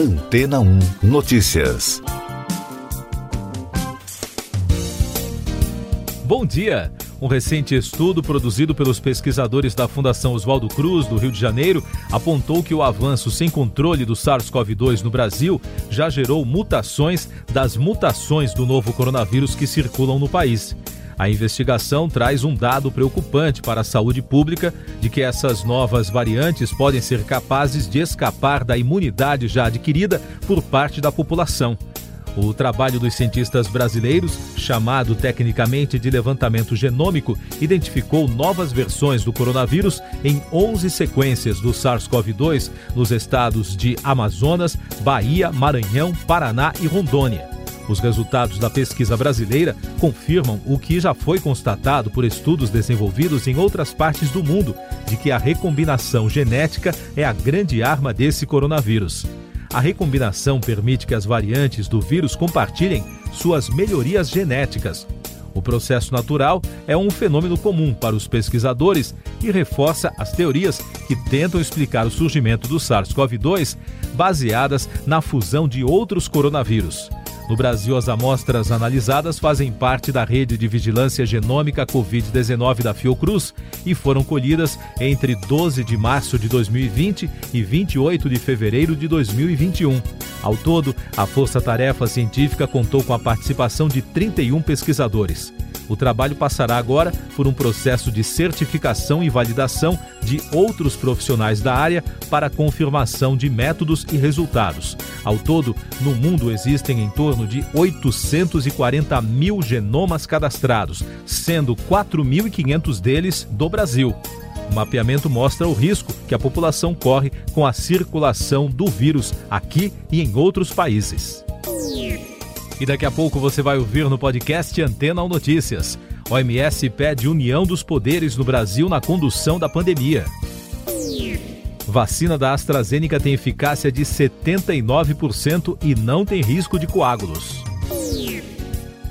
Antena 1 Notícias. Bom dia! Um recente estudo produzido pelos pesquisadores da Fundação Oswaldo Cruz, do Rio de Janeiro, apontou que o avanço sem controle do SARS-CoV-2 no Brasil já gerou mutações das mutações do novo coronavírus que circulam no país. A investigação traz um dado preocupante para a saúde pública de que essas novas variantes podem ser capazes de escapar da imunidade já adquirida por parte da população. O trabalho dos cientistas brasileiros, chamado tecnicamente de levantamento genômico, identificou novas versões do coronavírus em 11 sequências do SARS-CoV-2 nos estados de Amazonas, Bahia, Maranhão, Paraná e Rondônia. Os resultados da pesquisa brasileira confirmam o que já foi constatado por estudos desenvolvidos em outras partes do mundo, de que a recombinação genética é a grande arma desse coronavírus. A recombinação permite que as variantes do vírus compartilhem suas melhorias genéticas. O processo natural é um fenômeno comum para os pesquisadores e reforça as teorias que tentam explicar o surgimento do SARS-CoV-2 baseadas na fusão de outros coronavírus. No Brasil, as amostras analisadas fazem parte da rede de vigilância genômica Covid-19 da Fiocruz e foram colhidas entre 12 de março de 2020 e 28 de fevereiro de 2021. Ao todo, a Força Tarefa Científica contou com a participação de 31 pesquisadores. O trabalho passará agora por um processo de certificação e validação de outros profissionais da área para confirmação de métodos e resultados. Ao todo, no mundo existem em torno de 840 mil genomas cadastrados, sendo 4.500 deles do Brasil. O mapeamento mostra o risco que a população corre com a circulação do vírus aqui e em outros países. E daqui a pouco você vai ouvir no podcast Antena ou Notícias. OMS pede união dos poderes no Brasil na condução da pandemia. Vacina da AstraZeneca tem eficácia de 79% e não tem risco de coágulos.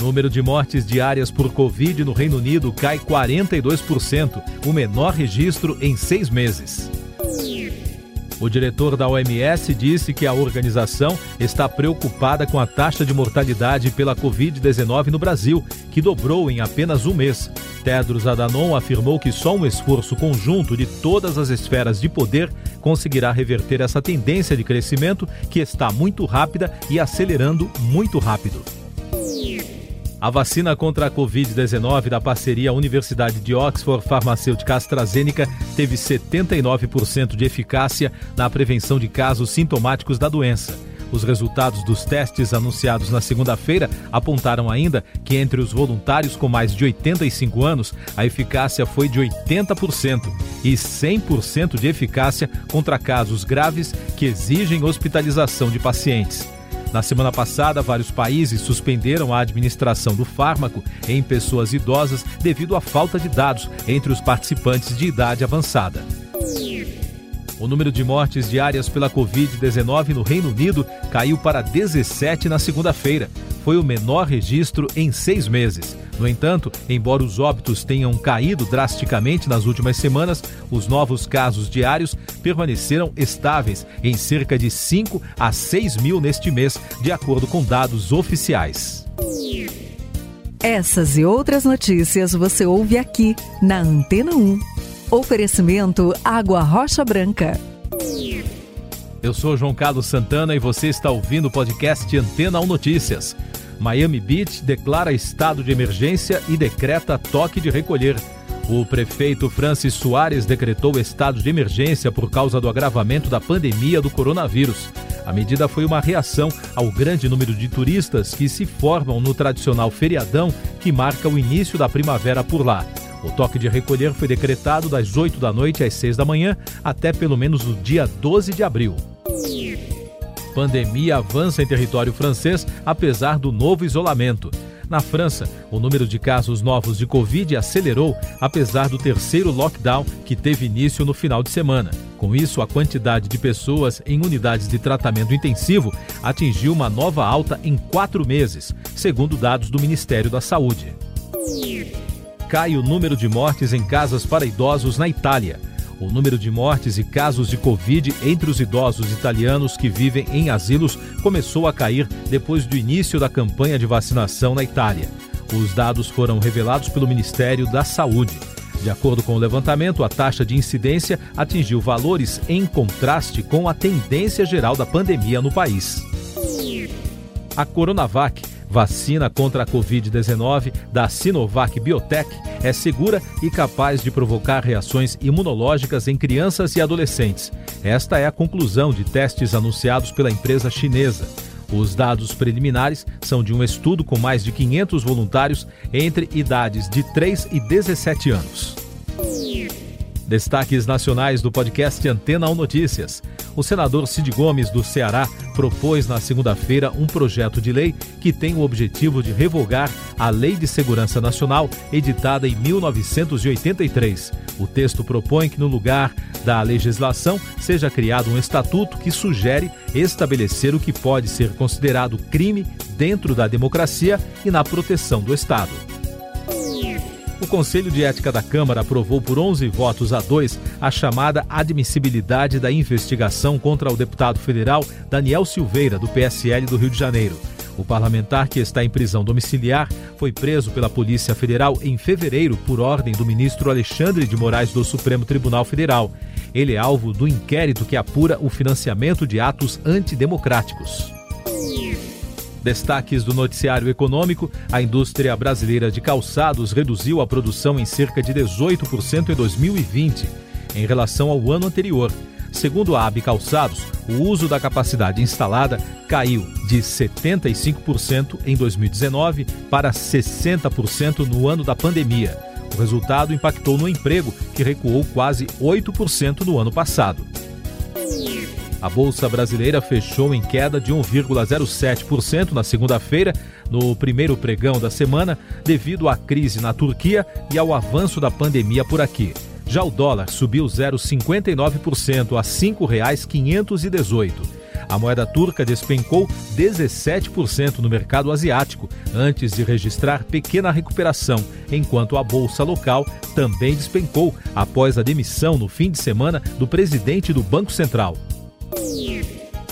Número de mortes diárias por Covid no Reino Unido cai 42%, o menor registro em seis meses. O diretor da OMS disse que a organização está preocupada com a taxa de mortalidade pela Covid-19 no Brasil, que dobrou em apenas um mês. Tedros Adhanom afirmou que só um esforço conjunto de todas as esferas de poder conseguirá reverter essa tendência de crescimento que está muito rápida e acelerando muito rápido. A vacina contra a Covid-19 da parceria Universidade de Oxford Farmacêutica AstraZeneca teve 79% de eficácia na prevenção de casos sintomáticos da doença. Os resultados dos testes anunciados na segunda-feira apontaram ainda que entre os voluntários com mais de 85 anos, a eficácia foi de 80% e 100% de eficácia contra casos graves que exigem hospitalização de pacientes. Na semana passada, vários países suspenderam a administração do fármaco em pessoas idosas devido à falta de dados entre os participantes de idade avançada. O número de mortes diárias pela Covid-19 no Reino Unido caiu para 17 na segunda-feira. Foi o menor registro em seis meses. No entanto, embora os óbitos tenham caído drasticamente nas últimas semanas, os novos casos diários permaneceram estáveis em cerca de 5 a 6 mil neste mês, de acordo com dados oficiais. Essas e outras notícias você ouve aqui na Antena 1. Oferecimento Água Rocha Branca. Eu sou João Carlos Santana e você está ouvindo o podcast Antena 1 Notícias. Miami Beach declara estado de emergência e decreta toque de recolher. O prefeito Francis Soares decretou estado de emergência por causa do agravamento da pandemia do coronavírus. A medida foi uma reação ao grande número de turistas que se formam no tradicional feriadão que marca o início da primavera por lá. O toque de recolher foi decretado das 8 da noite às 6 da manhã até pelo menos o dia 12 de abril. Pandemia avança em território francês apesar do novo isolamento. Na França, o número de casos novos de Covid acelerou apesar do terceiro lockdown que teve início no final de semana. Com isso, a quantidade de pessoas em unidades de tratamento intensivo atingiu uma nova alta em quatro meses, segundo dados do Ministério da Saúde. Cai o número de mortes em casas para idosos na Itália. O número de mortes e casos de Covid entre os idosos italianos que vivem em asilos começou a cair depois do início da campanha de vacinação na Itália. Os dados foram revelados pelo Ministério da Saúde. De acordo com o levantamento, a taxa de incidência atingiu valores em contraste com a tendência geral da pandemia no país. A Coronavac vacina contra a Covid-19 da Sinovac Biotech é segura e capaz de provocar reações imunológicas em crianças e adolescentes. Esta é a conclusão de testes anunciados pela empresa chinesa. Os dados preliminares são de um estudo com mais de 500 voluntários entre idades de 3 e 17 anos. Destaques nacionais do podcast Antena 1 Notícias. O senador Cid Gomes, do Ceará, propôs na segunda-feira um projeto de lei que tem o objetivo de revogar a Lei de Segurança Nacional, editada em 1983. O texto propõe que, no lugar da legislação, seja criado um estatuto que sugere estabelecer o que pode ser considerado crime dentro da democracia e na proteção do Estado. O Conselho de Ética da Câmara aprovou por 11 votos a 2 a chamada admissibilidade da investigação contra o deputado federal Daniel Silveira, do PSL do Rio de Janeiro. O parlamentar, que está em prisão domiciliar, foi preso pela Polícia Federal em fevereiro por ordem do ministro Alexandre de Moraes do Supremo Tribunal Federal. Ele é alvo do inquérito que apura o financiamento de atos antidemocráticos. Destaques do noticiário econômico: a indústria brasileira de calçados reduziu a produção em cerca de 18% em 2020, em relação ao ano anterior. Segundo a AB Calçados, o uso da capacidade instalada caiu de 75% em 2019 para 60% no ano da pandemia. O resultado impactou no emprego, que recuou quase 8% no ano passado. A Bolsa Brasileira fechou em queda de 1,07% na segunda-feira, no primeiro pregão da semana, devido à crise na Turquia e ao avanço da pandemia por aqui. Já o dólar subiu 0,59% a R$ 5,518. A moeda turca despencou 17% no mercado asiático, antes de registrar pequena recuperação, enquanto a bolsa local também despencou após a demissão no fim de semana do presidente do Banco Central.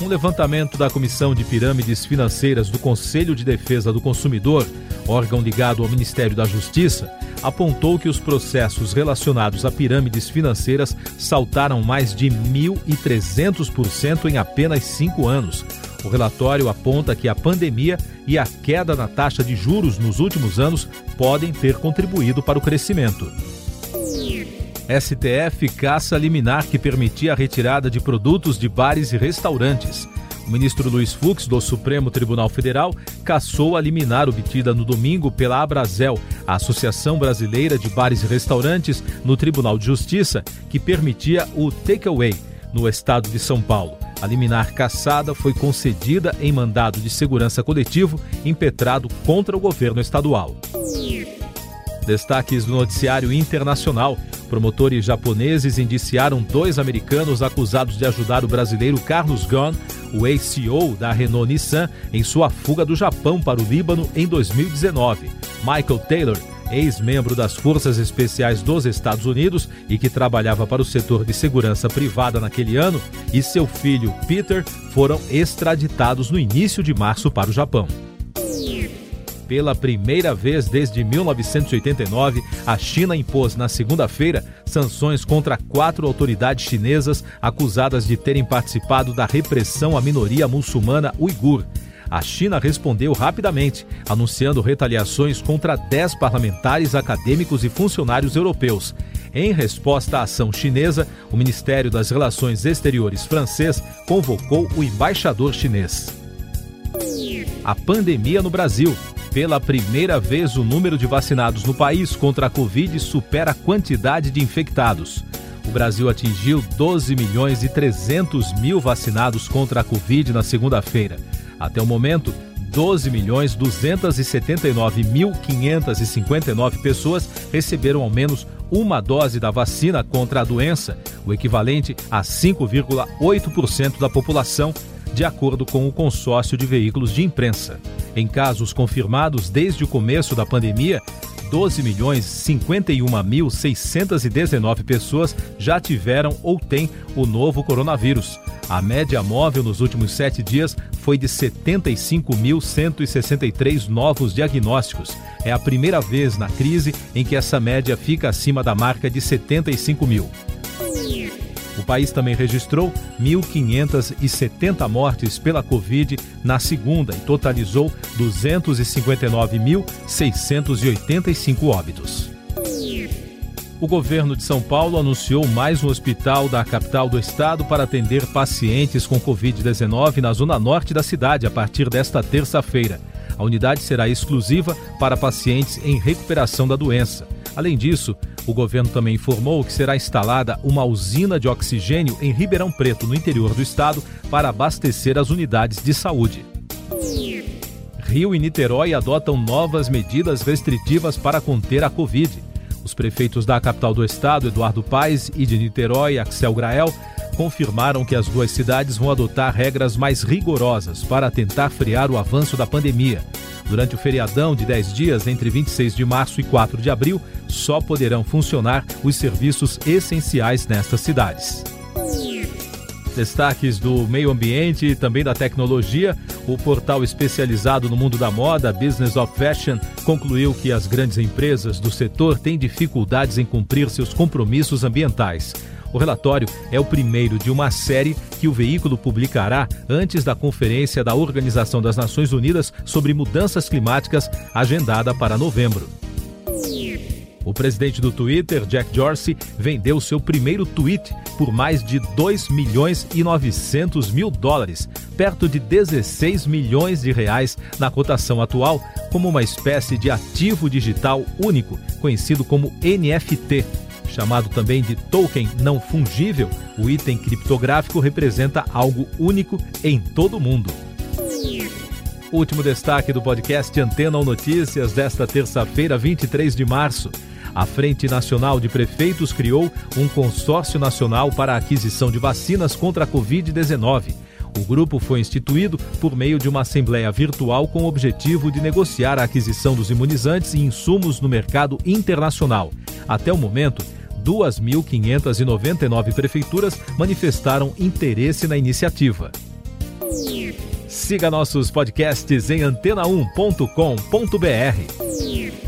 Um levantamento da Comissão de Pirâmides Financeiras do Conselho de Defesa do Consumidor, órgão ligado ao Ministério da Justiça, apontou que os processos relacionados a pirâmides financeiras saltaram mais de 1.300% em apenas cinco anos. O relatório aponta que a pandemia e a queda na taxa de juros nos últimos anos podem ter contribuído para o crescimento. STF caça liminar que permitia a retirada de produtos de bares e restaurantes. O ministro Luiz Fux, do Supremo Tribunal Federal, cassou a liminar obtida no domingo pela Abrazel, a Associação Brasileira de Bares e Restaurantes, no Tribunal de Justiça, que permitia o takeaway no estado de São Paulo. A liminar cassada foi concedida em mandado de segurança coletivo impetrado contra o governo estadual. Destaques do noticiário internacional. Promotores japoneses indiciaram dois americanos acusados de ajudar o brasileiro Carlos Ghosn, o ex-CEO da Renault Nissan, em sua fuga do Japão para o Líbano em 2019. Michael Taylor, ex-membro das Forças Especiais dos Estados Unidos e que trabalhava para o setor de segurança privada naquele ano, e seu filho Peter foram extraditados no início de março para o Japão. Pela primeira vez desde 1989, a China impôs na segunda-feira sanções contra quatro autoridades chinesas acusadas de terem participado da repressão à minoria muçulmana uigur. A China respondeu rapidamente, anunciando retaliações contra dez parlamentares, acadêmicos e funcionários europeus. Em resposta à ação chinesa, o Ministério das Relações Exteriores francês convocou o embaixador chinês. A pandemia no Brasil. Pela primeira vez, o número de vacinados no país contra a Covid supera a quantidade de infectados. O Brasil atingiu 12 milhões e 300 mil vacinados contra a Covid na segunda-feira. Até o momento, 12 milhões 279 mil 559 pessoas receberam ao menos uma dose da vacina contra a doença, o equivalente a 5,8% da população, de acordo com o consórcio de veículos de imprensa. Em casos confirmados desde o começo da pandemia, 12 milhões 51.619 pessoas já tiveram ou têm o novo coronavírus. A média móvel nos últimos sete dias foi de 75.163 novos diagnósticos. É a primeira vez na crise em que essa média fica acima da marca de 75 mil. O país também registrou 1.570 mortes pela Covid na segunda e totalizou 259.685 óbitos. O governo de São Paulo anunciou mais um hospital da capital do estado para atender pacientes com Covid-19 na zona norte da cidade a partir desta terça-feira. A unidade será exclusiva para pacientes em recuperação da doença. Além disso, o governo também informou que será instalada uma usina de oxigênio em Ribeirão Preto, no interior do estado, para abastecer as unidades de saúde. Rio e Niterói adotam novas medidas restritivas para conter a Covid. Os prefeitos da capital do estado, Eduardo Paes, e de Niterói, Axel Grael, confirmaram que as duas cidades vão adotar regras mais rigorosas para tentar frear o avanço da pandemia. Durante o feriadão de 10 dias, entre 26 de março e 4 de abril, só poderão funcionar os serviços essenciais nestas cidades. Destaques do meio ambiente e também da tecnologia. O portal especializado no mundo da moda, Business of Fashion, concluiu que as grandes empresas do setor têm dificuldades em cumprir seus compromissos ambientais. O relatório é o primeiro de uma série que o veículo publicará antes da Conferência da Organização das Nações Unidas sobre Mudanças Climáticas, agendada para novembro. O presidente do Twitter, Jack Dorsey, vendeu seu primeiro tweet por mais de 2 milhões e 900 mil dólares, perto de 16 milhões de reais na cotação atual, como uma espécie de ativo digital único, conhecido como NFT. Chamado também de token não fungível, o item criptográfico representa algo único em todo o mundo. Último destaque do podcast Antena ou Notícias desta terça-feira, 23 de março. A Frente Nacional de Prefeitos criou um consórcio nacional para a aquisição de vacinas contra a Covid-19. O grupo foi instituído por meio de uma assembleia virtual com o objetivo de negociar a aquisição dos imunizantes e insumos no mercado internacional. Até o momento, 2.599 prefeituras manifestaram interesse na iniciativa. Siga nossos podcasts em antena1.com.br.